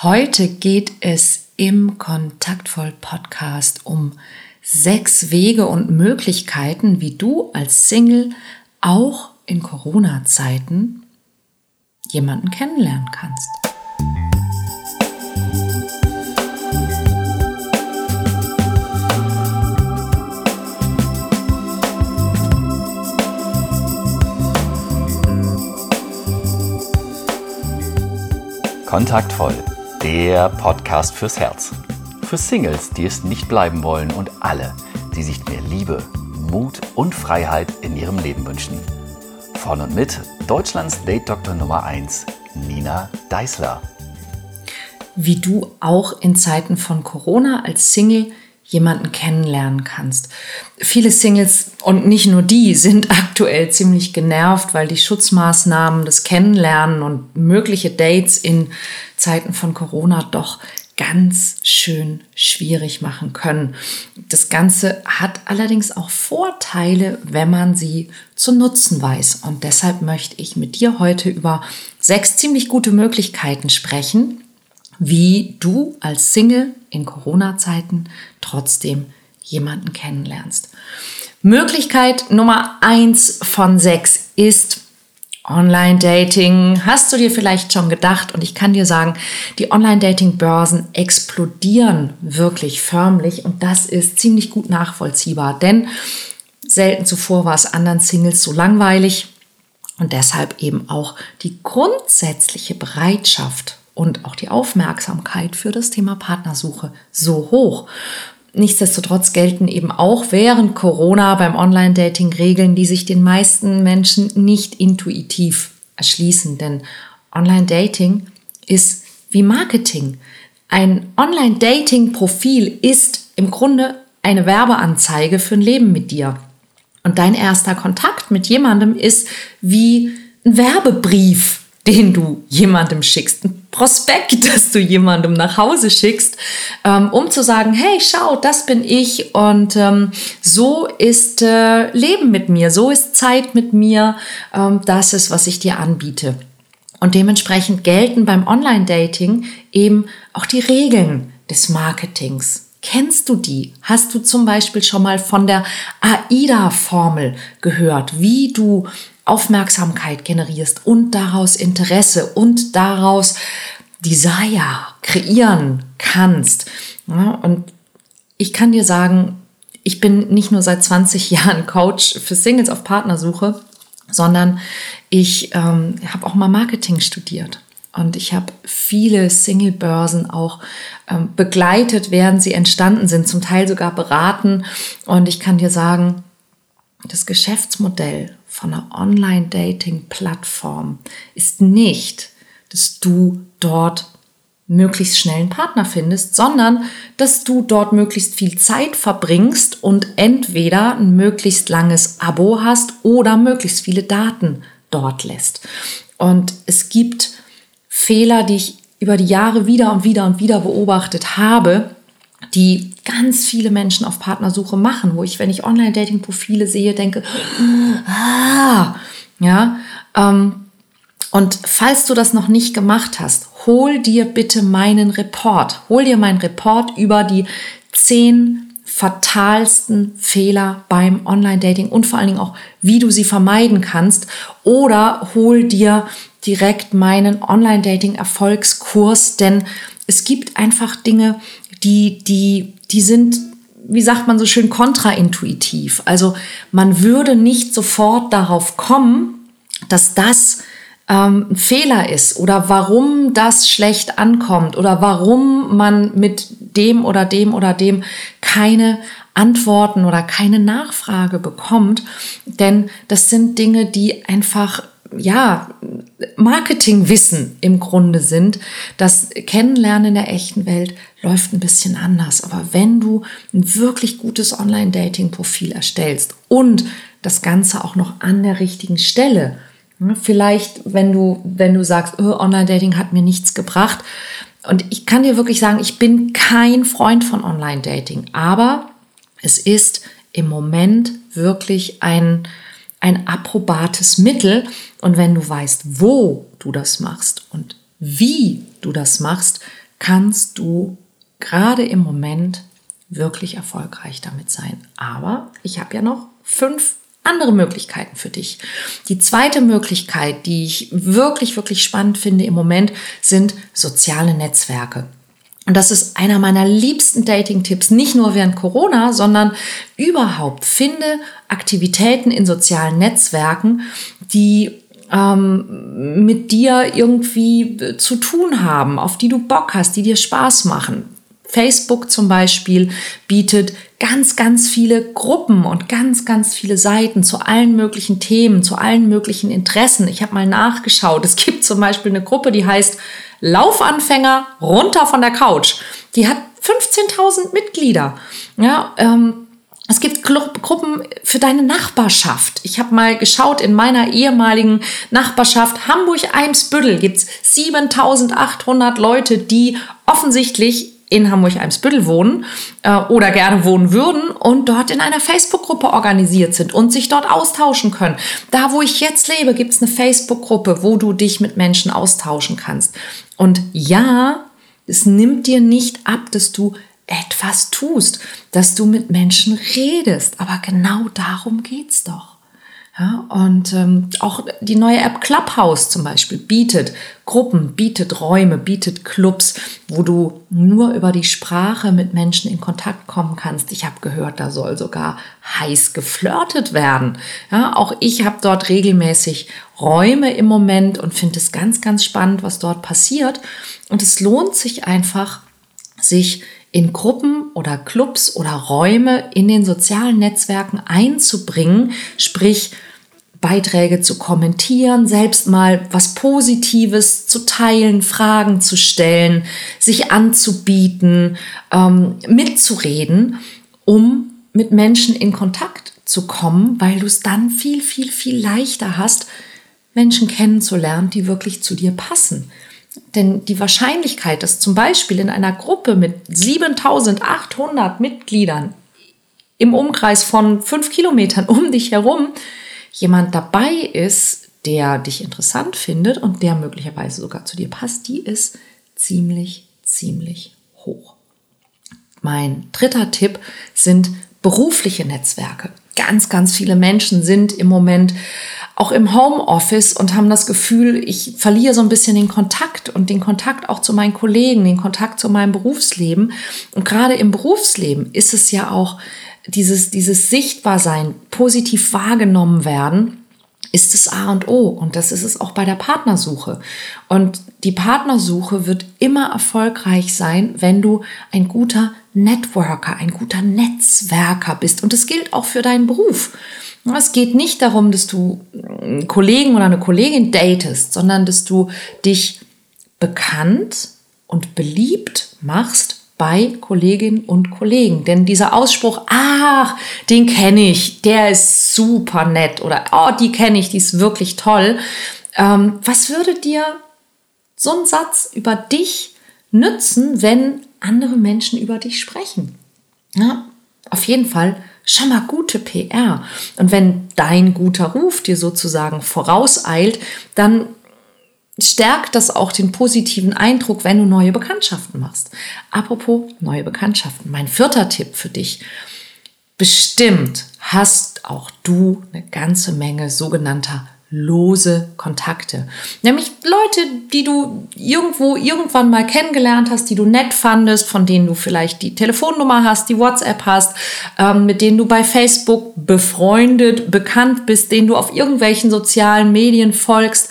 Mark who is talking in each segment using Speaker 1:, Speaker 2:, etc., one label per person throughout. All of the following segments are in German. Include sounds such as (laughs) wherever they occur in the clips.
Speaker 1: Heute geht es im Kontaktvoll Podcast um sechs Wege und Möglichkeiten, wie du als Single auch in Corona-Zeiten jemanden kennenlernen kannst.
Speaker 2: Kontaktvoll, der Podcast fürs Herz. Für Singles, die es nicht bleiben wollen und alle, die sich mehr Liebe, Mut und Freiheit in ihrem Leben wünschen. Von und mit Deutschlands Date-Doktor Nummer 1, Nina Deißler.
Speaker 1: Wie du auch in Zeiten von Corona als Single jemanden kennenlernen kannst. Viele Singles und nicht nur die sind (laughs) aktuell ziemlich genervt, weil die Schutzmaßnahmen, das Kennenlernen und mögliche Dates in Zeiten von Corona doch ganz schön schwierig machen können. Das Ganze hat allerdings auch Vorteile, wenn man sie zu nutzen weiß. Und deshalb möchte ich mit dir heute über sechs ziemlich gute Möglichkeiten sprechen, wie du als Single in Corona-Zeiten trotzdem jemanden kennenlernst. Möglichkeit Nummer eins von sechs ist Online-Dating. Hast du dir vielleicht schon gedacht? Und ich kann dir sagen, die Online-Dating-Börsen explodieren wirklich förmlich und das ist ziemlich gut nachvollziehbar, denn selten zuvor war es anderen Singles so langweilig und deshalb eben auch die grundsätzliche Bereitschaft und auch die Aufmerksamkeit für das Thema Partnersuche so hoch. Nichtsdestotrotz gelten eben auch während Corona beim Online-Dating Regeln, die sich den meisten Menschen nicht intuitiv erschließen. Denn Online-Dating ist wie Marketing. Ein Online-Dating-Profil ist im Grunde eine Werbeanzeige für ein Leben mit dir. Und dein erster Kontakt mit jemandem ist wie ein Werbebrief den du jemandem schickst, ein Prospekt, (laughs) das du jemandem nach Hause schickst, ähm, um zu sagen, hey, schau, das bin ich und ähm, so ist äh, Leben mit mir, so ist Zeit mit mir, ähm, das ist, was ich dir anbiete. Und dementsprechend gelten beim Online-Dating eben auch die Regeln des Marketings. Kennst du die? Hast du zum Beispiel schon mal von der AIDA-Formel gehört, wie du Aufmerksamkeit generierst und daraus Interesse und daraus Desire kreieren kannst. Ja, und ich kann dir sagen, ich bin nicht nur seit 20 (laughs) Jahren Coach für Singles auf Partnersuche, sondern ich ähm, habe auch mal Marketing studiert. Und ich habe viele Single-Börsen auch ähm, begleitet, während sie entstanden sind, zum Teil sogar beraten. Und ich kann dir sagen, das Geschäftsmodell von einer Online-Dating-Plattform ist nicht, dass du dort möglichst schnell einen Partner findest, sondern dass du dort möglichst viel Zeit verbringst und entweder ein möglichst langes Abo hast oder möglichst viele Daten dort lässt. Und es gibt Fehler, die ich über die Jahre wieder und wieder und wieder beobachtet habe, die ganz viele Menschen auf Partnersuche machen, wo ich, wenn ich Online-Dating-Profile sehe, denke, ah, ja, ähm, und falls du das noch nicht gemacht hast, hol dir bitte meinen Report. Hol dir meinen Report über die zehn fatalsten Fehler beim Online-Dating und vor allen Dingen auch, wie du sie vermeiden kannst. Oder hol dir direkt meinen Online-Dating-Erfolgskurs, denn es gibt einfach Dinge, die, die, die sind, wie sagt man so schön, kontraintuitiv. Also man würde nicht sofort darauf kommen, dass das ähm, ein Fehler ist oder warum das schlecht ankommt oder warum man mit dem oder dem oder dem keine Antworten oder keine Nachfrage bekommt. Denn das sind Dinge, die einfach ja, Marketingwissen im Grunde sind. Das Kennenlernen in der echten Welt läuft ein bisschen anders. Aber wenn du ein wirklich gutes Online-Dating-Profil erstellst und das Ganze auch noch an der richtigen Stelle, ne, vielleicht wenn du, wenn du sagst, oh, Online-Dating hat mir nichts gebracht. Und ich kann dir wirklich sagen, ich bin kein Freund von Online-Dating, aber es ist im Moment wirklich ein, ein approbates Mittel. Und wenn du weißt, wo du das machst und wie du das machst, kannst du gerade im Moment wirklich erfolgreich damit sein. Aber ich habe ja noch fünf andere Möglichkeiten für dich. Die zweite Möglichkeit, die ich wirklich, wirklich spannend finde im Moment, sind soziale Netzwerke. Und das ist einer meiner liebsten Dating-Tipps, nicht nur während Corona, sondern überhaupt. Finde Aktivitäten in sozialen Netzwerken, die ähm, mit dir irgendwie zu tun haben, auf die du Bock hast, die dir Spaß machen. Facebook zum Beispiel bietet ganz, ganz viele Gruppen und ganz, ganz viele Seiten zu allen möglichen Themen, zu allen möglichen Interessen. Ich habe mal nachgeschaut. Es gibt zum Beispiel eine Gruppe, die heißt Laufanfänger runter von der Couch. Die hat 15.000 Mitglieder. Ja, ähm, es gibt Gruppen für deine Nachbarschaft. Ich habe mal geschaut, in meiner ehemaligen Nachbarschaft Hamburg-Eimsbüttel gibt es 7800 Leute, die offensichtlich in Hamburg-Eimsbüttel wohnen äh, oder gerne wohnen würden und dort in einer Facebook-Gruppe organisiert sind und sich dort austauschen können. Da, wo ich jetzt lebe, gibt es eine Facebook-Gruppe, wo du dich mit Menschen austauschen kannst. Und ja, es nimmt dir nicht ab, dass du etwas tust, dass du mit Menschen redest. Aber genau darum geht's doch. Ja, und ähm, auch die neue App Clubhouse zum Beispiel bietet Gruppen, bietet Räume, bietet Clubs, wo du nur über die Sprache mit Menschen in Kontakt kommen kannst. Ich habe gehört, da soll sogar heiß geflirtet werden. Ja, auch ich habe dort regelmäßig Räume im Moment und finde es ganz, ganz spannend, was dort passiert. Und es lohnt sich einfach, sich in Gruppen oder Clubs oder Räume in den sozialen Netzwerken einzubringen, sprich Beiträge zu kommentieren, selbst mal was Positives zu teilen, Fragen zu stellen, sich anzubieten, ähm, mitzureden, um mit Menschen in Kontakt zu kommen, weil du es dann viel, viel, viel leichter hast, Menschen kennenzulernen, die wirklich zu dir passen. Denn die Wahrscheinlichkeit, dass zum Beispiel in einer Gruppe mit 7800 Mitgliedern im Umkreis von fünf Kilometern um dich herum jemand dabei ist, der dich interessant findet und der möglicherweise sogar zu dir passt, die ist ziemlich, ziemlich hoch. Mein dritter Tipp sind berufliche Netzwerke. Ganz, ganz viele Menschen sind im Moment auch im Homeoffice und haben das Gefühl, ich verliere so ein bisschen den Kontakt und den Kontakt auch zu meinen Kollegen, den Kontakt zu meinem Berufsleben. Und gerade im Berufsleben ist es ja auch dieses, dieses Sichtbarsein, positiv wahrgenommen werden, ist das A und O. Und das ist es auch bei der Partnersuche. Und die Partnersuche wird immer erfolgreich sein, wenn du ein guter Networker, ein guter Netzwerker bist. Und das gilt auch für deinen Beruf. Es geht nicht darum, dass du einen Kollegen oder eine Kollegin datest, sondern dass du dich bekannt und beliebt machst bei Kolleginnen und Kollegen. Denn dieser Ausspruch, ach, den kenne ich, der ist super nett oder oh, die kenne ich, die ist wirklich toll. Ähm, was würde dir so ein Satz über dich nützen, wenn andere Menschen über dich sprechen? Ja, auf jeden Fall schon mal gute PR. Und wenn dein guter Ruf dir sozusagen vorauseilt, dann stärkt das auch den positiven Eindruck, wenn du neue Bekanntschaften machst. Apropos neue Bekanntschaften, mein vierter Tipp für dich. Bestimmt hast auch du eine ganze Menge sogenannter lose Kontakte. Nämlich Leute, die du irgendwo irgendwann mal kennengelernt hast, die du nett fandest, von denen du vielleicht die Telefonnummer hast, die WhatsApp hast, ähm, mit denen du bei Facebook befreundet, bekannt bist, denen du auf irgendwelchen sozialen Medien folgst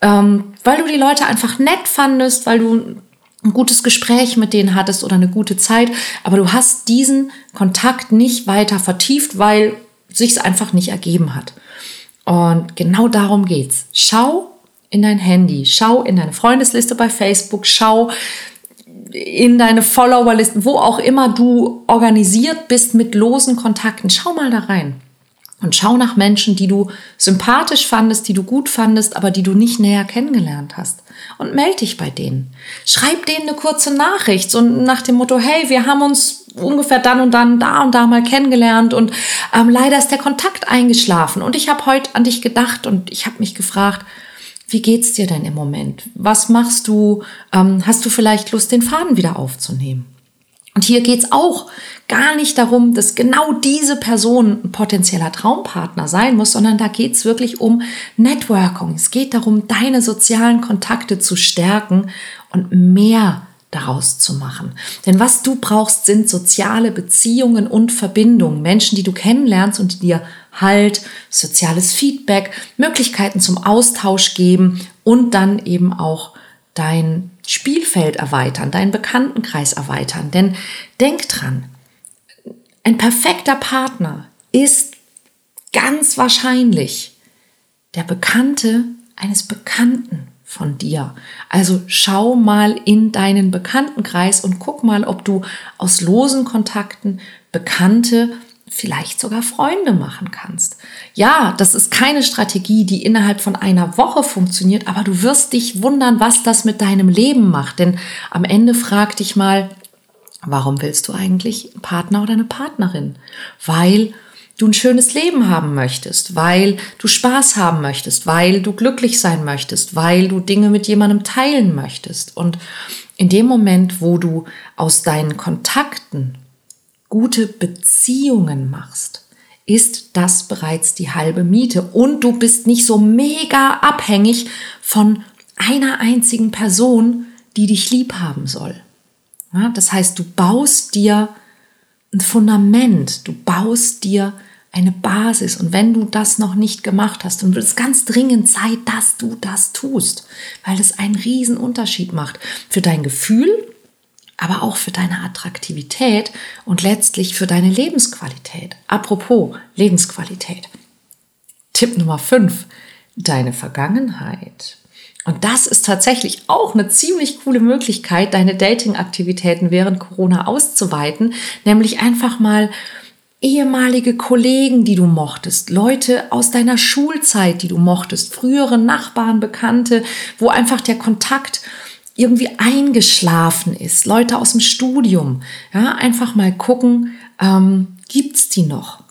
Speaker 1: ähm, weil du die Leute einfach nett fandest, weil du ein gutes Gespräch mit denen hattest oder eine gute Zeit, aber du hast diesen Kontakt nicht weiter vertieft, weil sich es einfach nicht ergeben hat. Und genau darum geht's. Schau in dein Handy, schau in deine Freundesliste bei Facebook, schau in deine Followerlisten, wo auch immer du organisiert bist mit losen Kontakten. Schau mal da rein. Und schau nach Menschen, die du sympathisch fandest, die du gut fandest, aber die du nicht näher kennengelernt hast. Und melde dich bei denen. Schreib denen eine kurze Nachricht, so nach dem Motto, hey, wir haben uns ungefähr dann und dann da und da mal kennengelernt und ähm, leider ist der Kontakt eingeschlafen. Und ich habe heute an dich gedacht und ich habe mich gefragt, Wie geht's dir denn im Moment? Was machst du? Ähm, hast du vielleicht Lust, den Faden wieder aufzunehmen? Und hier geht's auch gar nicht darum, dass genau diese Person ein potenzieller Traumpartner sein muss, sondern da geht's wirklich um Networking. Es geht darum, deine sozialen Kontakte zu stärken und mehr daraus zu machen. Denn was du brauchst, sind soziale Beziehungen und Verbindungen. Menschen, die du kennenlernst und die dir Halt, soziales Feedback, Möglichkeiten zum Austausch geben und dann eben auch dein Spielfeld erweitern, deinen Bekanntenkreis erweitern. Denn denk dran, ein perfekter Partner ist ganz wahrscheinlich der Bekannte eines Bekannten von dir. Also schau mal in deinen Bekanntenkreis und guck mal, ob du aus losen Kontakten Bekannte, vielleicht sogar Freunde machen kannst. Ja, das ist keine Strategie, die innerhalb von einer Woche funktioniert, aber du wirst dich wundern, was das mit deinem Leben macht. Denn am Ende frag dich mal, warum willst du eigentlich einen Partner oder eine Partnerin? Weil du ein schönes Leben haben möchtest, weil du Spaß haben möchtest, weil du glücklich sein möchtest, weil du Dinge mit jemandem teilen möchtest. Und in dem Moment, wo du aus deinen Kontakten gute Beziehungen machst, ist das bereits die halbe Miete und du bist nicht so mega abhängig von einer einzigen Person, die dich lieb haben soll. Das heißt, du baust dir ein Fundament, du baust dir eine Basis. Und wenn du das noch nicht gemacht hast, dann wird es ganz dringend Zeit, dass du das tust, weil es einen riesen Unterschied macht für dein Gefühl, aber auch für deine Attraktivität und letztlich für deine Lebensqualität. Apropos Lebensqualität. Tipp Nummer 5. Deine Vergangenheit. Und das ist tatsächlich auch eine ziemlich coole Möglichkeit, deine Dating-Aktivitäten während Corona auszuweiten, nämlich einfach mal ehemalige Kollegen, die du mochtest, Leute aus deiner Schulzeit, die du mochtest, frühere Nachbarn, Bekannte, wo einfach der Kontakt irgendwie eingeschlafen ist, Leute aus dem Studium, ja, einfach mal gucken, ähm, gibt's die noch?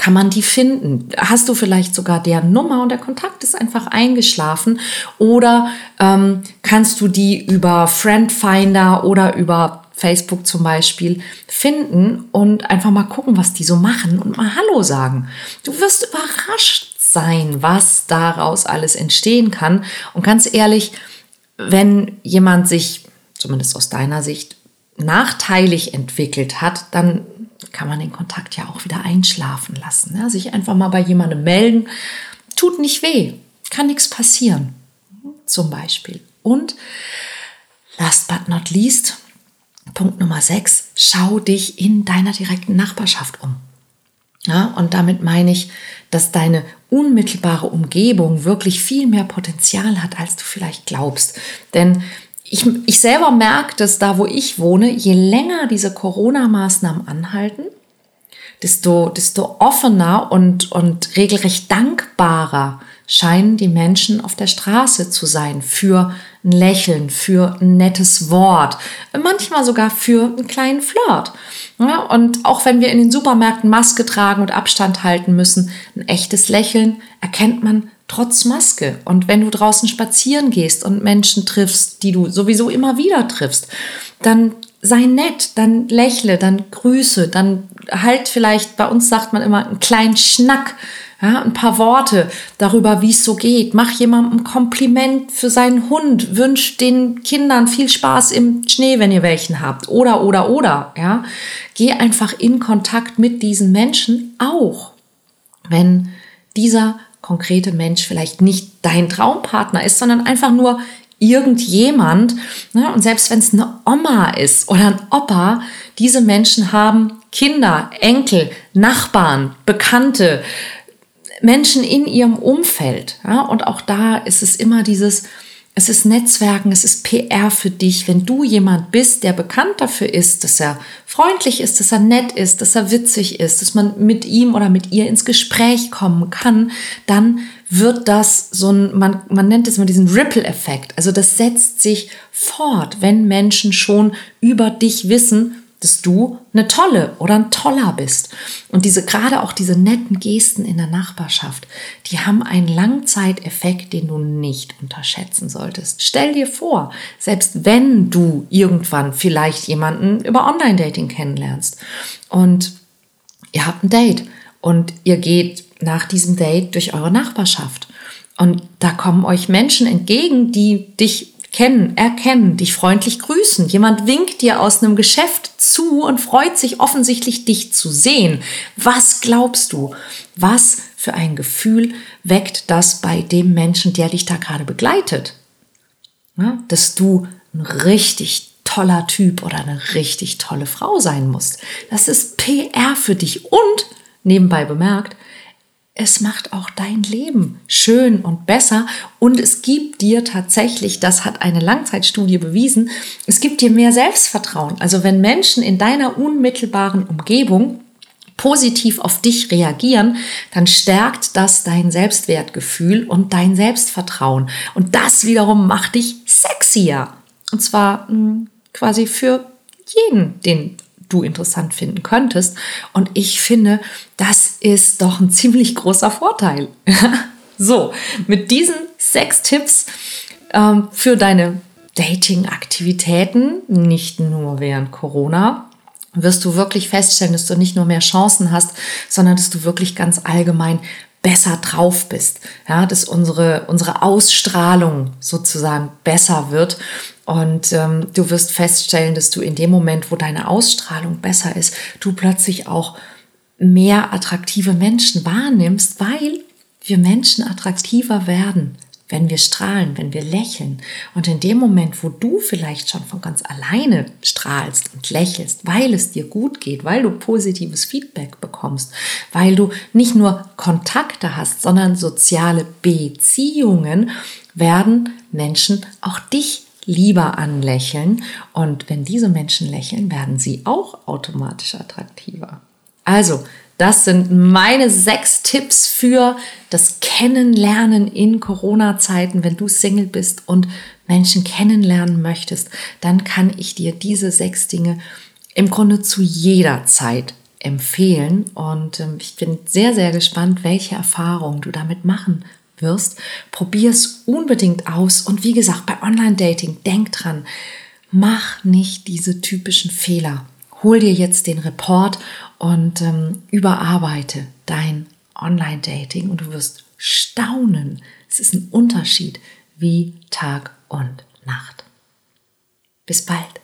Speaker 1: Kann man die finden? Hast du vielleicht sogar deren Nummer und der Kontakt ist einfach eingeschlafen? Oder ähm, kannst du die über Friendfinder oder über Facebook zum Beispiel finden und einfach mal gucken, was die so machen und mal Hallo sagen. Du wirst überrascht sein, was daraus alles entstehen kann. Und ganz ehrlich, wenn jemand sich, zumindest aus deiner Sicht, nachteilig entwickelt hat, dann kann man den Kontakt ja auch wieder einschlafen lassen. Ja? Sich einfach mal bei jemandem melden, tut nicht weh, kann nichts passieren. Zum Beispiel. Und last but not least, Punkt Nummer 6, schau dich in deiner direkten Nachbarschaft um. Ja, und damit meine ich, dass deine unmittelbare Umgebung wirklich viel mehr Potenzial hat, als du vielleicht glaubst. Denn ich, ich selber merke, dass da, wo ich wohne, je länger diese Corona-Maßnahmen anhalten, desto, desto offener und, und regelrecht dankbarer scheinen die Menschen auf der Straße zu sein für ein Lächeln, für ein nettes Wort, manchmal sogar für einen kleinen Flirt. Ja, und auch wenn wir in den Supermärkten Maske tragen und Abstand halten müssen, ein echtes Lächeln erkennt man trotz Maske. Und wenn du draußen spazieren gehst und Menschen triffst, die du sowieso immer wieder triffst, dann sei nett, dann lächle, dann grüße, dann halt vielleicht, bei uns sagt man immer, einen kleinen Schnack ja, ein paar Worte darüber, wie es so geht. Mach jemandem Kompliment für seinen Hund. Wünsch den Kindern viel Spaß im Schnee, wenn ihr welchen habt. Oder, oder, oder. Ja, geh einfach in Kontakt mit diesen Menschen auch, wenn dieser konkrete Mensch vielleicht nicht dein Traumpartner ist, sondern einfach nur irgendjemand. Ne? Und selbst wenn es eine Oma ist oder ein Opa, diese Menschen haben Kinder, Enkel, Nachbarn, Bekannte, Menschen in ihrem Umfeld. Ja? Und auch da ist es immer dieses, es ist Netzwerken, es ist PR für dich. Wenn du jemand bist, der bekannt dafür ist, dass er freundlich ist, dass er nett ist, dass er witzig ist, dass man mit ihm oder mit ihr ins Gespräch kommen kann, dann wird das so ein, man, man nennt es immer diesen Ripple-Effekt. Also das setzt sich fort, wenn Menschen schon über dich wissen, dass du eine tolle oder ein toller bist. Und diese, gerade auch diese netten Gesten in der Nachbarschaft, die haben einen Langzeiteffekt, den du nicht unterschätzen solltest. Stell dir vor, selbst wenn du irgendwann vielleicht jemanden über Online-Dating kennenlernst und ihr habt ein Date und ihr geht nach diesem Date durch eure Nachbarschaft und da kommen euch Menschen entgegen, die dich kennen, erkennen, dich freundlich grüßen. Jemand winkt dir aus einem Geschäft zu und freut sich offensichtlich, dich zu sehen. Was glaubst du? Was für ein Gefühl weckt das bei dem Menschen, der dich da gerade begleitet? Dass du ein richtig toller Typ oder eine richtig tolle Frau sein musst. Das ist PR für dich und, nebenbei bemerkt, es macht auch dein Leben schön und besser und es gibt dir tatsächlich, das hat eine Langzeitstudie bewiesen, es gibt dir mehr Selbstvertrauen. Also wenn Menschen in deiner unmittelbaren Umgebung positiv auf dich reagieren, dann stärkt das dein Selbstwertgefühl und dein Selbstvertrauen. Und das wiederum macht dich sexier. Und zwar mh, hm, quasi für jeden, den du interessant finden könntest. Und ich finde, das ist doch ein ziemlich großer Vorteil. (laughs) so, mit diesen sechs Tipps ähm, für deine Dating-Aktivitäten, nicht nur während Corona, wirst du wirklich feststellen, dass du nicht nur mehr Chancen hast, sondern dass du wirklich ganz allgemein besser drauf bist, ja, dass unsere, unsere Ausstrahlung sozusagen besser wird und ähm, du wirst feststellen, dass du in dem Moment, wo deine Ausstrahlung besser ist, du plötzlich auch mehr attraktive Menschen wahrnimmst, weil wir Menschen attraktiver werden, wenn wir strahlen, wenn wir lächeln. Und in dem Moment, wo du vielleicht schon von ganz alleine strahlst und lächelst, weil es dir gut geht, weil du positives Feedback bekommst, weil du nicht nur Kontakte hast, sondern soziale Beziehungen, werden Menschen auch dich lieber anlächeln. Und wenn diese Menschen lächeln, werden sie auch automatisch attraktiver. Also, das sind meine sechs Tipps für das Kennenlernen in Corona-Zeiten. Wenn du Single bist und Menschen kennenlernen möchtest, dann kann ich dir diese sechs Dinge im Grunde zu jeder Zeit empfehlen. Und ähm, ich bin sehr, sehr gespannt, welche Erfahrungen du damit machen wirst. Probier es unbedingt aus. Und wie gesagt, bei Online-Dating, denk dran, mach nicht diese typischen Fehler. Hol dir jetzt den Report und ähm, überarbeite dein Online-Dating und du wirst staunen. Es ist ein Unterschied wie Tag und Nacht. Bis bald.